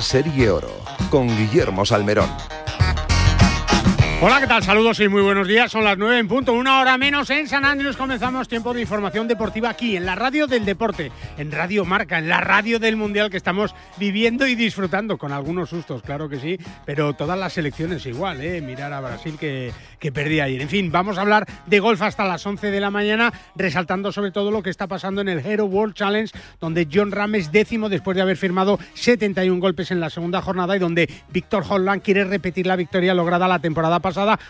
Serie Oro con Guillermo Salmerón. Hola, ¿qué tal? Saludos y muy buenos días. Son las 9 en punto, una hora menos en San Andrés. Comenzamos tiempo de información deportiva aquí, en la radio del deporte, en Radio Marca, en la radio del Mundial que estamos viviendo y disfrutando, con algunos sustos, claro que sí, pero todas las selecciones igual, ¿eh? Mirar a Brasil que, que perdí ayer. En fin, vamos a hablar de golf hasta las 11 de la mañana, resaltando sobre todo lo que está pasando en el Hero World Challenge, donde John Rames décimo después de haber firmado 71 golpes en la segunda jornada y donde Víctor Holland quiere repetir la victoria lograda la temporada.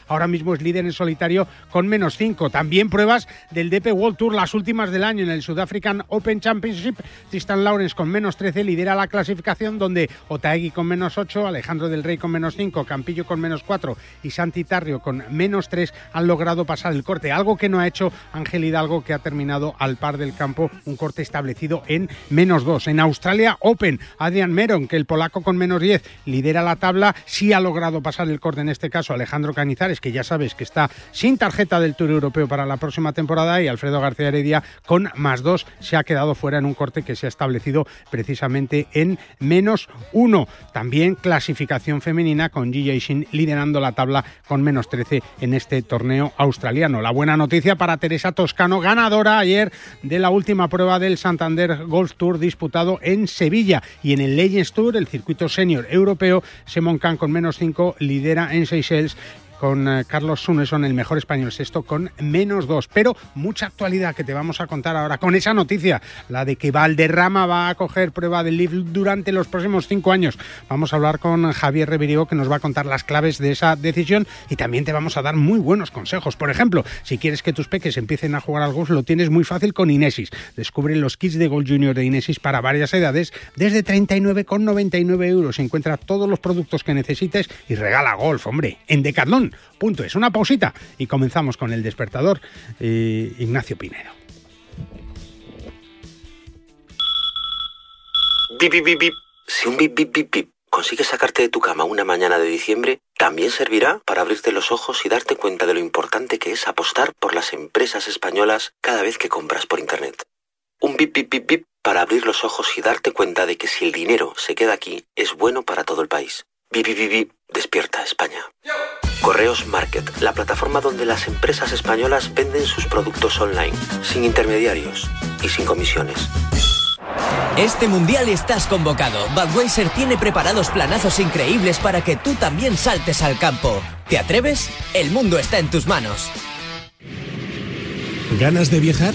Ahora mismo es líder en solitario con menos 5. También pruebas del DP World Tour, las últimas del año en el South African Open Championship. Tristan Lawrence con menos 13 lidera la clasificación, donde Otaegui con menos 8, Alejandro del Rey con menos 5, Campillo con menos 4 y Santi Tarrio con menos 3 han logrado pasar el corte. Algo que no ha hecho Ángel Hidalgo, que ha terminado al par del campo, un corte establecido en menos 2. En Australia Open, Adrian Meron, que el polaco con menos 10 lidera la tabla, sí ha logrado pasar el corte en este caso Alejandro Canizares, que ya sabes que está sin tarjeta del Tour Europeo para la próxima temporada, y Alfredo García Heredia con más 2 se ha quedado fuera en un corte que se ha establecido precisamente en menos 1. También clasificación femenina con Gigi Shin liderando la tabla con menos 13 en este torneo australiano. La buena noticia para Teresa Toscano, ganadora ayer de la última prueba del Santander Golf Tour disputado en Sevilla y en el Legends Tour, el circuito senior europeo, Simon Kahn con menos 5 lidera en Seychelles con eh, Carlos Suneson, el mejor español sexto, con menos dos. Pero mucha actualidad que te vamos a contar ahora con esa noticia, la de que Valderrama va a coger prueba del LIV durante los próximos cinco años. Vamos a hablar con Javier Revirigo, que nos va a contar las claves de esa decisión y también te vamos a dar muy buenos consejos. Por ejemplo, si quieres que tus peques empiecen a jugar al golf, lo tienes muy fácil con Inesis. Descubre los kits de Golf Junior de Inesis para varias edades desde 39,99 euros. Encuentra todos los productos que necesites y regala golf, hombre, en Decathlon. Punto. Es una pausita y comenzamos con el despertador eh, Ignacio Pinero. Bip, bip, bip. Si un bip, bip, bip, bip consigue sacarte de tu cama una mañana de diciembre, también servirá para abrirte los ojos y darte cuenta de lo importante que es apostar por las empresas españolas cada vez que compras por Internet. Un bip, bip, bip, bip para abrir los ojos y darte cuenta de que si el dinero se queda aquí, es bueno para todo el país. Bip, bip, bip, bip. Despierta España. Correos Market, la plataforma donde las empresas españolas venden sus productos online, sin intermediarios y sin comisiones. Este mundial estás convocado. Budweiser tiene preparados planazos increíbles para que tú también saltes al campo. ¿Te atreves? El mundo está en tus manos. ¿Ganas de viajar?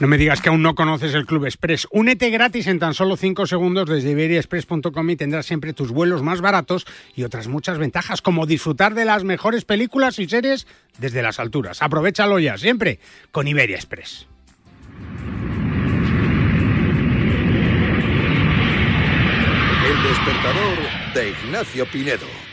No me digas que aún no conoces el Club Express. Únete gratis en tan solo 5 segundos desde iberiaexpress.com y tendrás siempre tus vuelos más baratos y otras muchas ventajas, como disfrutar de las mejores películas y series desde las alturas. Aprovechalo ya, siempre con Iberia Express. El despertador de Ignacio Pinedo.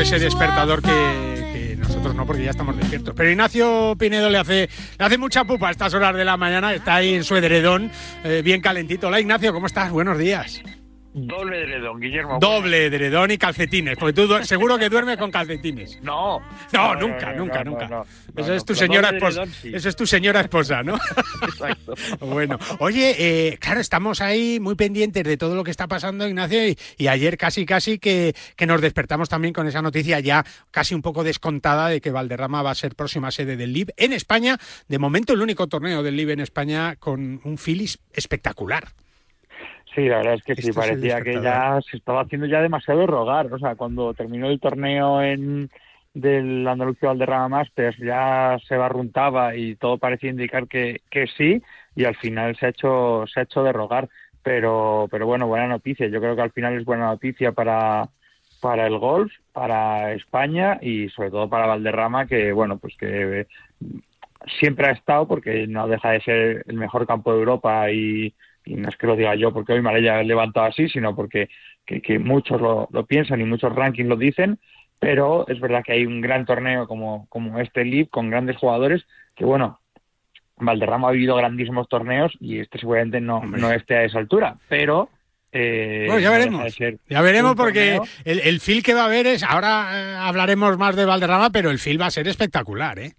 Ese despertador que, que, nosotros no, porque ya estamos despiertos. Pero Ignacio Pinedo le hace, le hace mucha pupa a estas horas de la mañana, está ahí en su edredón, eh, bien calentito. Hola Ignacio, ¿cómo estás? Buenos días. Doble edredón, Guillermo. Doble edredón y calcetines, porque tú seguro que duermes con calcetines. No. No, nunca, nunca, nunca. Esa es tu señora esposa. Eso es tu señora esposa, ¿no? Exacto. bueno, oye, eh, claro, estamos ahí muy pendientes de todo lo que está pasando, Ignacio, y, y ayer casi, casi que, que, nos despertamos también con esa noticia ya casi un poco descontada de que Valderrama va a ser próxima sede del LIB en España. De momento, el único torneo del LIB en España con un Phillies espectacular. Sí, la verdad es que sí, parecía que ya se estaba haciendo ya demasiado rogar. O sea, cuando terminó el torneo en del Andalucía Valderrama Masters ya se barruntaba y todo parecía indicar que, que sí y al final se ha hecho se ha hecho de rogar. Pero pero bueno buena noticia. Yo creo que al final es buena noticia para para el golf para España y sobre todo para Valderrama que bueno pues que siempre ha estado porque no deja de ser el mejor campo de Europa y, y no es que lo diga yo porque hoy me haya levantado así, sino porque que, que muchos lo, lo, piensan y muchos rankings lo dicen, pero es verdad que hay un gran torneo como, como este League con grandes jugadores que, bueno, Valderrama ha vivido grandísimimos torneos y este seguramente no, no esté a esa altura, pero... Eh, bueno, ya veremos. Ya veremos porque el, el feel que va a haber es, ahora eh, hablaremos más de Valderrama, pero el feel va a ser espectacular, ¿eh?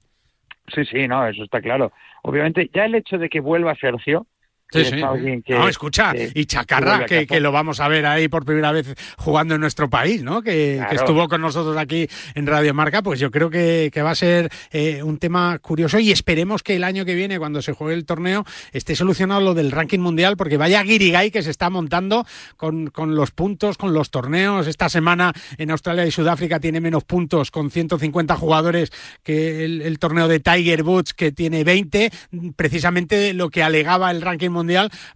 Sí, sí, no, eso está claro. Obviamente, ya el hecho de que vuelva Sergio, Sí, sí. Que, no, escucha, que, y Chacarra, que, que, lo vamos a ver ahí por primera vez jugando en nuestro país, ¿no? Que, claro. estuvo con nosotros aquí en Radio Marca, pues yo creo que, va a ser eh, un tema curioso y esperemos que el año que viene, cuando se juegue el torneo, esté solucionado lo del ranking mundial, porque vaya guirigay que se está montando con, con los puntos, con los torneos. Esta semana en Australia y Sudáfrica tiene menos puntos con 150 jugadores que el, el torneo de Tiger Woods, que tiene 20, precisamente lo que alegaba el ranking mundial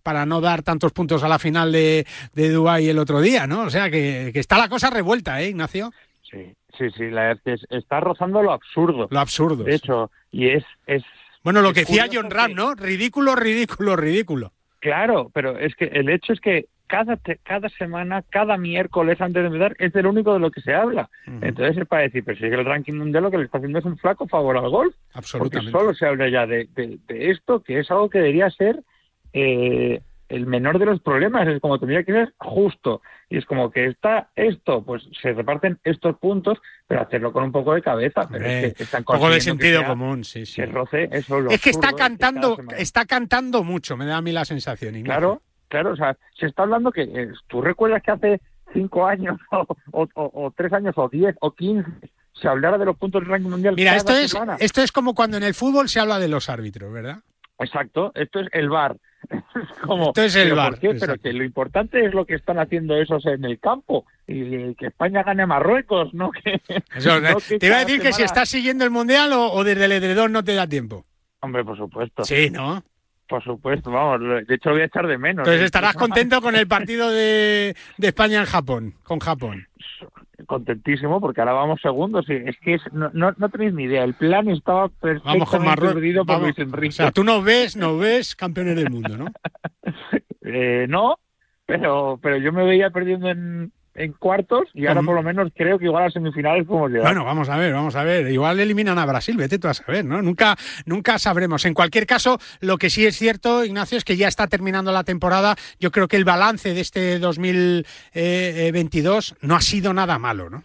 para no dar tantos puntos a la final de, de Dubái el otro día, ¿no? O sea que, que, está la cosa revuelta, ¿eh, Ignacio? Sí, sí, sí, la verdad es que está rozando lo absurdo. Lo absurdo. De hecho, y es... es bueno, lo es que decía John Ram, que... ¿no? Ridículo, ridículo, ridículo. Claro, pero es que el hecho es que cada, cada semana, cada miércoles antes de empezar, es el único de lo que se habla. Uh -huh. Entonces es para decir, pero si es que el ranking mundial lo que le está haciendo es un flaco favor al golf. Absolutamente. Porque solo se habla ya de, de, de esto, que es algo que debería ser eh, el menor de los problemas, es como tendría que ser justo. Y es como que está esto, pues se reparten estos puntos, pero hacerlo con un poco de cabeza. Pero eh, es que están un poco de sentido común, sí, sí. Que roce eso. Lo es que está cantando, está cantando mucho, me da a mí la sensación. Ignacio. Claro, claro, o sea, se está hablando que eh, tú recuerdas que hace cinco años o, o, o, o tres años o diez o quince se hablara de los puntos del ranking mundial. Mira, cada esto es, semana. esto es como cuando en el fútbol se habla de los árbitros, ¿verdad? Exacto, esto es el bar. Como, Esto es el ¿pero VAR, ¿por qué? Pero que lo importante es lo que están haciendo esos en el campo y que España gane a Marruecos, no que. Eso, no que te iba a decir que si estás siguiendo el mundial o, o desde el edredón no te da tiempo. Hombre, por supuesto. Sí, ¿no? Por supuesto, vamos. De hecho, lo voy a echar de menos. Entonces estarás contento con el partido de, de España en Japón, con Japón. Contentísimo porque ahora vamos segundos. y Es que es- no, no, no tenéis ni idea. El plan estaba perfectamente Vamos con Marruecos. perdido por vamos. Luis Enrique. O sea, tú nos ves, nos ves campeones del mundo, ¿no? Eh, no, pero, pero yo me veía perdiendo en, en cuartos y ahora por lo menos creo que igual a semifinales podemos llegar. Bueno, vamos a ver, vamos a ver. Igual eliminan a Brasil, vete tú a saber, ¿no? Nunca, nunca sabremos. En cualquier caso, lo que sí es cierto, Ignacio, es que ya está terminando la temporada. Yo creo que el balance de este 2022 no ha sido nada malo, ¿no?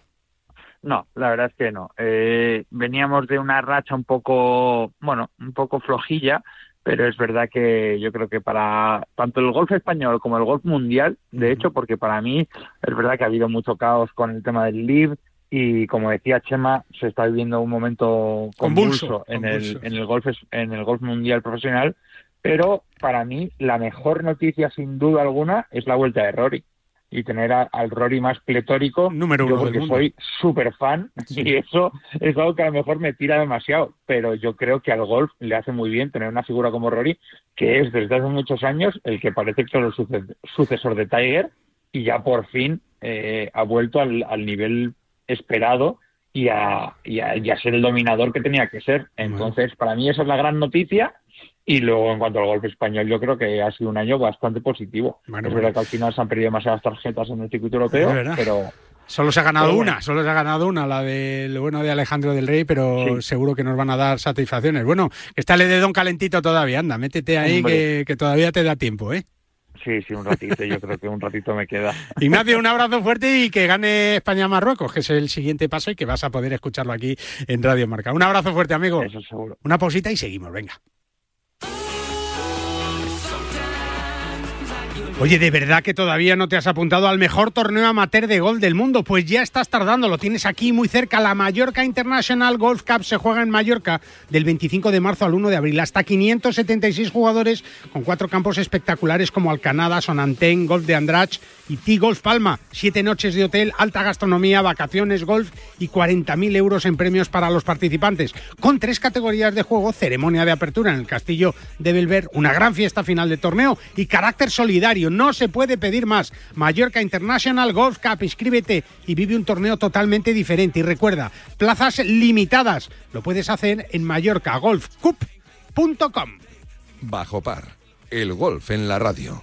No, la verdad es que no. Eh, veníamos de una racha un poco, bueno, un poco flojilla, pero es verdad que yo creo que para tanto el golf español como el golf mundial, de hecho, porque para mí es verdad que ha habido mucho caos con el tema del LIV, y como decía Chema, se está viviendo un momento convulso, en, El, en, el golf, en el golf mundial profesional, pero para mí la mejor noticia sin duda alguna es la vuelta de Rory y tener al Rory más pletórico, número uno porque soy súper fan y eso es algo que a lo mejor me tira demasiado, pero yo creo que al golf le hace muy bien tener una figura como Rory, que es desde hace muchos años el que parece que es el sucesor de Tiger y ya por fin eh, ha vuelto al, nivel esperado y a, ser el dominador que tenía que ser. Entonces, para mí esa es la gran noticia. Y luego, en cuanto al golpe español, yo creo que ha sido un año bastante positivo. es verdad que al final se han perdido demasiadas tarjetas en el circuito europeo, pero... Solo se ha ganado una, solo se ha ganado una, la del bueno de Alejandro del Rey, pero seguro que nos van a dar satisfacciones. Bueno, está el de Don calentito todavía, anda, métete ahí que, que, todavía te da tiempo, ¿eh? Sí, sí, un ratito, yo creo que un ratito me queda. Ignacio, un abrazo fuerte y que gane España-Marruecos, que es el siguiente paso y que vas a poder escucharlo aquí en Radio Marca. Un abrazo fuerte, amigo. Eso seguro. Una pausita y seguimos, venga. Oye, ¿de verdad que todavía no te has apuntado al mejor torneo amateur de golf del mundo? Pues ya estás tardando, lo tienes aquí muy cerca. La Mallorca International Golf Cup se juega en Mallorca del 25 de marzo al 1 de abril. Hasta 576 jugadores con cuatro campos espectaculares como Alcanada, Sonantén, Golf de Andrach y T-Golf Palma. Siete noches de hotel, alta gastronomía, vacaciones, golf y 40.000 euros en premios para los participantes. Con tres categorías de juego, ceremonia de apertura en el Castillo de Belver, una gran fiesta final de torneo y carácter solidario no se puede pedir más. Mallorca International Golf Cup. Inscríbete y vive un torneo totalmente diferente. Y recuerda, plazas limitadas. Lo puedes hacer en mallorcagolfcup.com. Bajo par. El golf en la radio.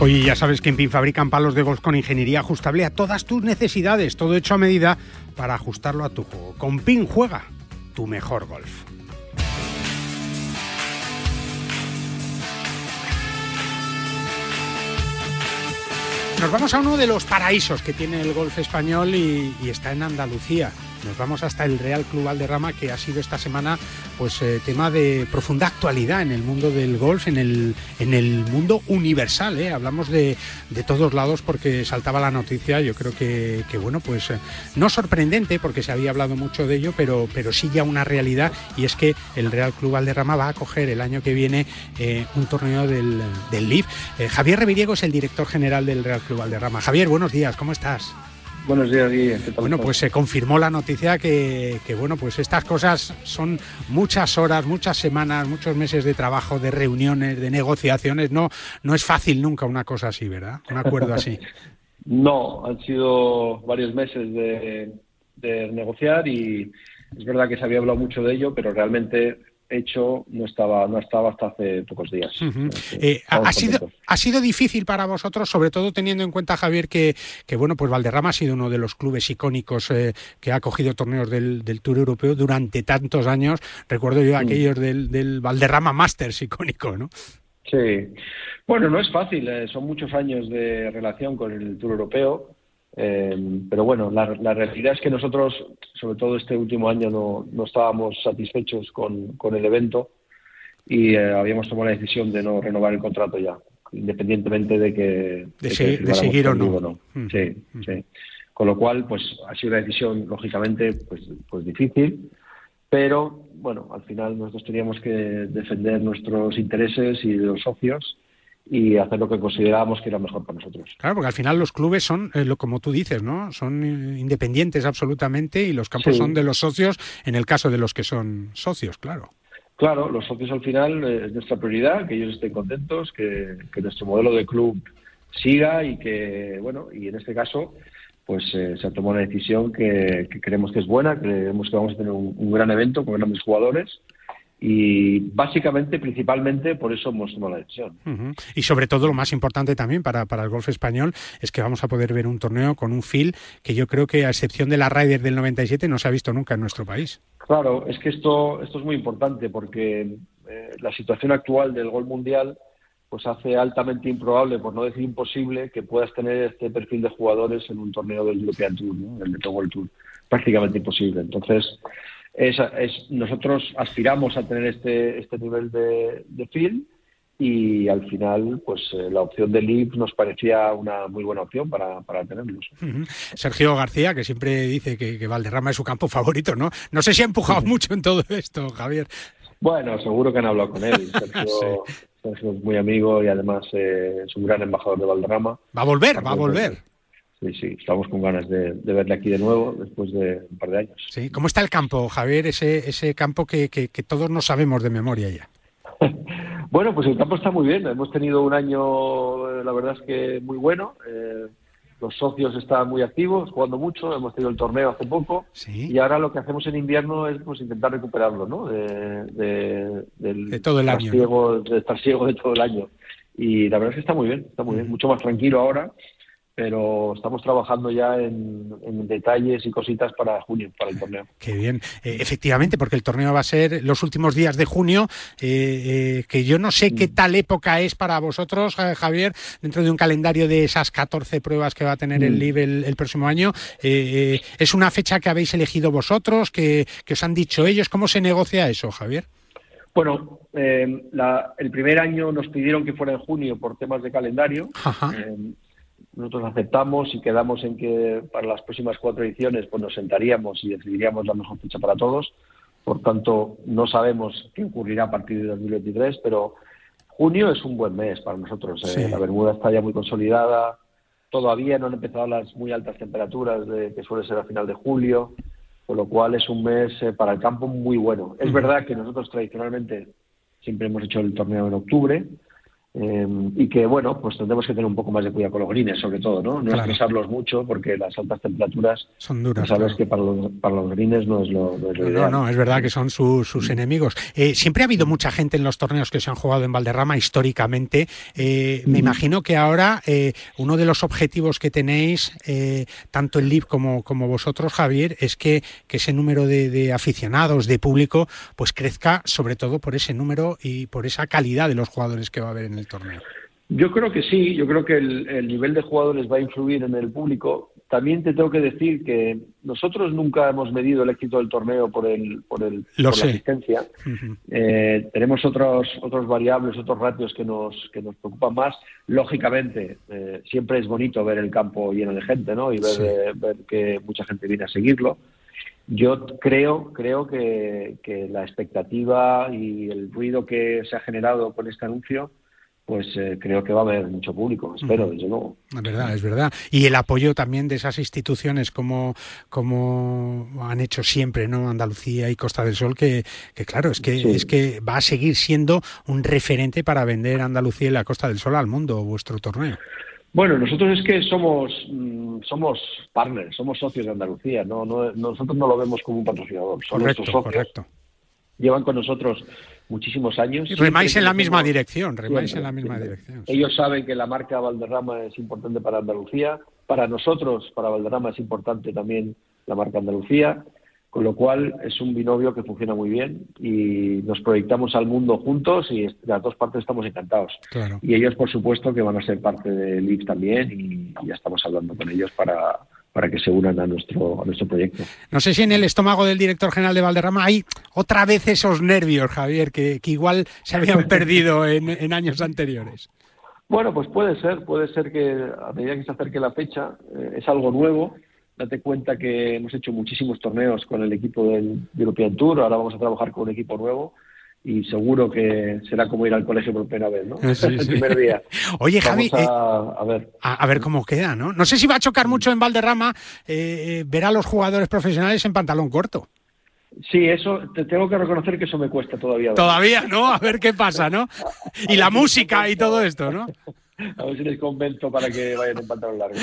Oye, ya sabes que en PIN fabrican palos de golf con ingeniería ajustable a todas tus necesidades, todo hecho a medida para ajustarlo a tu juego. Con PIN juega tu mejor golf. Nos vamos a uno de los paraísos que tiene el golf español y, está en Andalucía. Nos vamos hasta el Real Club Valderrama, que ha sido esta semana pues eh, tema de profunda actualidad en el mundo del golf, en el, en el mundo universal. ¿eh? Hablamos de, de, todos lados porque saltaba la noticia, yo creo que, que bueno, pues eh, no sorprendente porque se había hablado mucho de ello, pero, pero sí ya una realidad y es que el Real Club Valderrama va a coger el año que viene un torneo del, del LIV. Javier Reviriego es el director general del Real Club Valderrama. Javier, buenos días, ¿cómo estás? Buenos días, Guille. Bueno, pues se confirmó la noticia que, bueno, pues estas cosas son muchas horas, muchas semanas, muchos meses de trabajo, de reuniones, de negociaciones. No, no es fácil nunca una cosa así, ¿verdad? Un acuerdo así. no, han sido varios meses de, de negociar y es verdad que se había hablado mucho de ello, pero realmente hecho no estaba no estaba hasta hace pocos días. Eh, ha, sido, ha sido difícil para vosotros, sobre todo teniendo en cuenta, Javier, que, que bueno, pues Valderrama ha sido uno de los clubes icónicos eh, que ha cogido torneos del, Tour Europeo durante tantos años. Recuerdo yo mm. aquellos del, del Valderrama Masters icónico, ¿no? Sí. Bueno, no es fácil, eh, son muchos años de relación con el Tour Europeo. Eh, pero bueno, la, realidad es que nosotros, sobre todo este último año, no, no estábamos satisfechos con, con, el evento y eh, habíamos tomado la decisión de no renovar el contrato ya, independientemente de que... De, seguir o no. Mm. Sí, mm. sí. Con lo cual, pues ha sido una decisión, lógicamente, pues, pues difícil, pero bueno, al final nosotros teníamos que defender nuestros intereses y de los socios y hacer lo que considerábamos que era mejor para nosotros. Claro, porque al final los clubes son, eh, lo como tú dices, ¿no? Son independientes absolutamente y los campos son de los socios en el caso de los que son socios, claro. Claro, los socios al final eh, es nuestra prioridad, que ellos estén contentos, que, nuestro modelo de club siga y que, bueno, y en este caso, pues eh, se ha tomado una decisión que, creemos que es buena, creemos que vamos a tener un, un gran evento con grandes jugadores y básicamente, principalmente, por eso hemos tomado la decisión. Y sobre todo, lo más importante también para, para, el golf español es que vamos a poder ver un torneo con un feel que yo creo que, a excepción de la Ryder del 97, no se ha visto nunca en nuestro país. Claro, es que esto, esto es muy importante porque eh, la situación actual del golf mundial pues hace altamente improbable, por no decir imposible, que puedas tener este perfil de jugadores en un torneo del European Tour, ¿no? el Metro World Tour. Prácticamente imposible. Entonces, es, nosotros aspiramos a tener este, este nivel de, de film y al final pues eh, la opción de LIP nos parecía una muy buena opción para, para tenerlos. Sergio García, que siempre dice que, Valderrama es su campo favorito, ¿no? No sé si ha empujado mucho en todo esto, Javier. Bueno, seguro que han hablado con él. Sergio, es muy amigo y además eh, es un gran embajador de Valderrama. Va a volver, va a volver. Sí, sí, estamos con ganas de, verle aquí de nuevo después de un par de años. Sí, ¿cómo está el campo, Javier? Ese, ese campo que, que, todos no sabemos de memoria ya. bueno, pues el campo está muy bien. Hemos tenido un año, eh, la verdad es que muy bueno. Eh, los socios están muy activos, jugando mucho. Hemos tenido el torneo hace poco. Y ahora lo que hacemos en invierno es pues intentar recuperarlo, ¿no? De, de todo el año. de estar ciego de todo el año. Y la verdad es que está muy bien, está muy bien. Mucho más tranquilo ahora pero estamos trabajando ya en, detalles y cositas para junio, para el torneo. Qué bien, eh, efectivamente, porque el torneo va a ser los últimos días de junio, eh, eh, que yo no sé qué mm. tal época es para vosotros, Javier, dentro de un calendario de esas 14 pruebas que va a tener el mm. LIB el, próximo año. ¿Es una fecha que habéis elegido vosotros, que, os han dicho ellos? ¿Cómo se negocia eso, Javier? Bueno, el primer año nos pidieron que fuera en junio por temas de calendario. Ajá nosotros aceptamos y quedamos en que para las próximas cuatro ediciones pues nos sentaríamos y decidiríamos la mejor fecha para todos. Por tanto, no sabemos qué ocurrirá a partir de 2023, pero junio es un buen mes para nosotros. ¿eh? La Bermuda está ya muy consolidada, todavía no han empezado las muy altas temperaturas de, que suele ser a final de julio, con lo cual es un mes eh, para el campo muy bueno. Es verdad que nosotros tradicionalmente siempre hemos hecho el torneo en octubre, Em, y que, bueno, pues tendremos que tener un poco más de cuidado con los grines, sobre todo, ¿no? No estresarlos mucho porque las altas temperaturas son duras. Sabes que para los, para los grines no es lo, no No, no, es verdad que son sus mm. enemigos. Eh, siempre ha habido mucha gente en los torneos que se han jugado en Valderrama históricamente. Eh, me mm. imagino que ahora eh, uno de los objetivos que tenéis, tanto el LIB como, como vosotros, Javier, es que, que ese número de, de aficionados, de público, pues crezca sobre todo por ese número y por esa calidad de los jugadores que va a haber en el torneo? Yo creo que sí, yo creo que el, nivel de jugadores va a influir en el público, también te tengo que decir que nosotros nunca hemos medido el éxito del torneo por el por el Lo por sé. la asistencia. Eh, tenemos otros otros variables, otros ratios que nos que nos preocupan más. Lógicamente, eh, siempre es bonito ver el campo lleno de gente, ¿no? Y ver, Sí. eh, ver que mucha gente viene a seguirlo. Yo creo creo que, que la expectativa y el ruido que se ha generado con este anuncio, pues eh, creo que va a haber mucho público. Espero, desde luego. Es verdad, es verdad. Y el apoyo también de esas instituciones como, como han hecho siempre, ¿no? Andalucía y Costa del Sol, que, que claro, es que, Sí. es que va a seguir siendo un referente para vender Andalucía y la Costa del Sol al mundo, vuestro torneo. Bueno, nosotros es que somos mm, somos partners, somos socios de Andalucía, no, no nosotros no lo vemos como un patrocinador, son Correcto, nuestros socios, correcto. Llevan con nosotros muchísimos años. Y remáis en la misma dirección, remáis en la misma siempre. dirección. Ellos saben que la marca Valderrama es importante para Andalucía, para nosotros, para Valderrama es importante también la marca Andalucía, con lo cual es un binomio que funciona muy bien y nos proyectamos al mundo juntos y las dos partes estamos encantados. Claro. Y ellos, por supuesto, que van a ser parte del IF también y ya estamos hablando con ellos para, para que se unan a nuestro, a nuestro proyecto. No sé si en el estómago del director general de Valderrama hay otra vez esos nervios, Javier, que, que igual se habían perdido en, en años anteriores. Bueno, pues puede ser, puede ser que a medida que se acerque la fecha eh, es algo nuevo. Date cuenta que hemos hecho muchísimos torneos con el equipo del European Tour, ahora vamos a trabajar con un equipo nuevo y seguro que será como ir al colegio por primera vez, ¿no? Sí, el sí. primer día. Oye, Javi, Vamos a, a ver. A, a ver cómo queda, ¿no? No sé si va a chocar mucho en Valderrama eh, eh, ver a los jugadores profesionales en pantalón corto. Sí, eso te tengo que reconocer que eso me cuesta todavía. Todavía, ¿no? A ver qué pasa, ¿no? Y la música y todo esto, ¿no? A ver si les convenzo para que vayan en pantalón largo.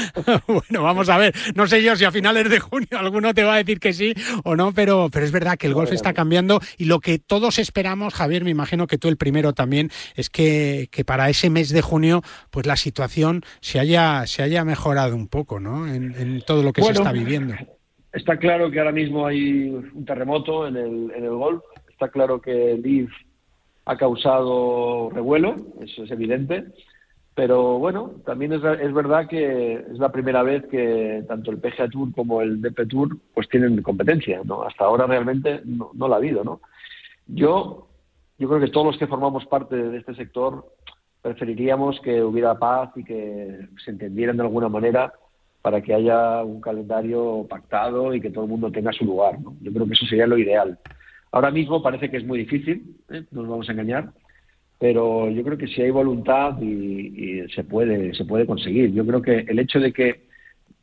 Bueno, vamos a ver. No sé yo si a finales de junio alguno te va a decir que sí o no, pero, pero es verdad que el golf está cambiando y lo que todos esperamos, Javier, me imagino que tú el primero también, es que, que para ese mes de junio, pues la situación se haya, se haya mejorado un poco, ¿no? En, en todo lo que Bueno, se está viviendo. Está claro que ahora mismo hay un terremoto en el, en el golf. Está claro que el IF ha causado revuelo, eso es evidente. Pero bueno, también es, es verdad que es la primera vez que tanto el PGA Tour como el DP Tour pues tienen competencia, ¿no? Hasta ahora realmente no, no la ha habido, ¿no? Yo, yo creo que todos los que formamos parte de este sector preferiríamos que hubiera paz y que se entendieran de alguna manera para que haya un calendario pactado y que todo el mundo tenga su lugar. ¿no? Yo creo que eso sería lo ideal. Ahora mismo parece que es muy difícil, ¿eh? no nos vamos a engañar, pero yo creo que si hay voluntad y, y se puede se puede conseguir. Yo creo que el hecho de que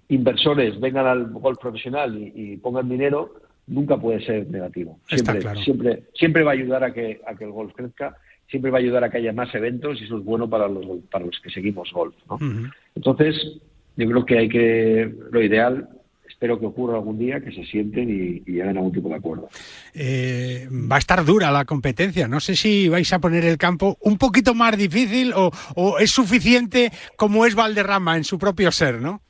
inversores vengan al golf profesional y, y pongan dinero nunca puede ser negativo. Está Siempre, claro. siempre, siempre va a ayudar a que, a que el golf crezca, siempre va a ayudar a que haya más eventos y eso es bueno para los, para los que seguimos golf. ¿no? Entonces, yo creo que hay que, lo ideal, espero que ocurra algún día, que se sienten y, y lleguen a algún tipo de acuerdo. Eh, va a estar dura la competencia. No sé si vais a poner el campo un poquito más difícil o, o es suficiente como es Valderrama en su propio ser, ¿no?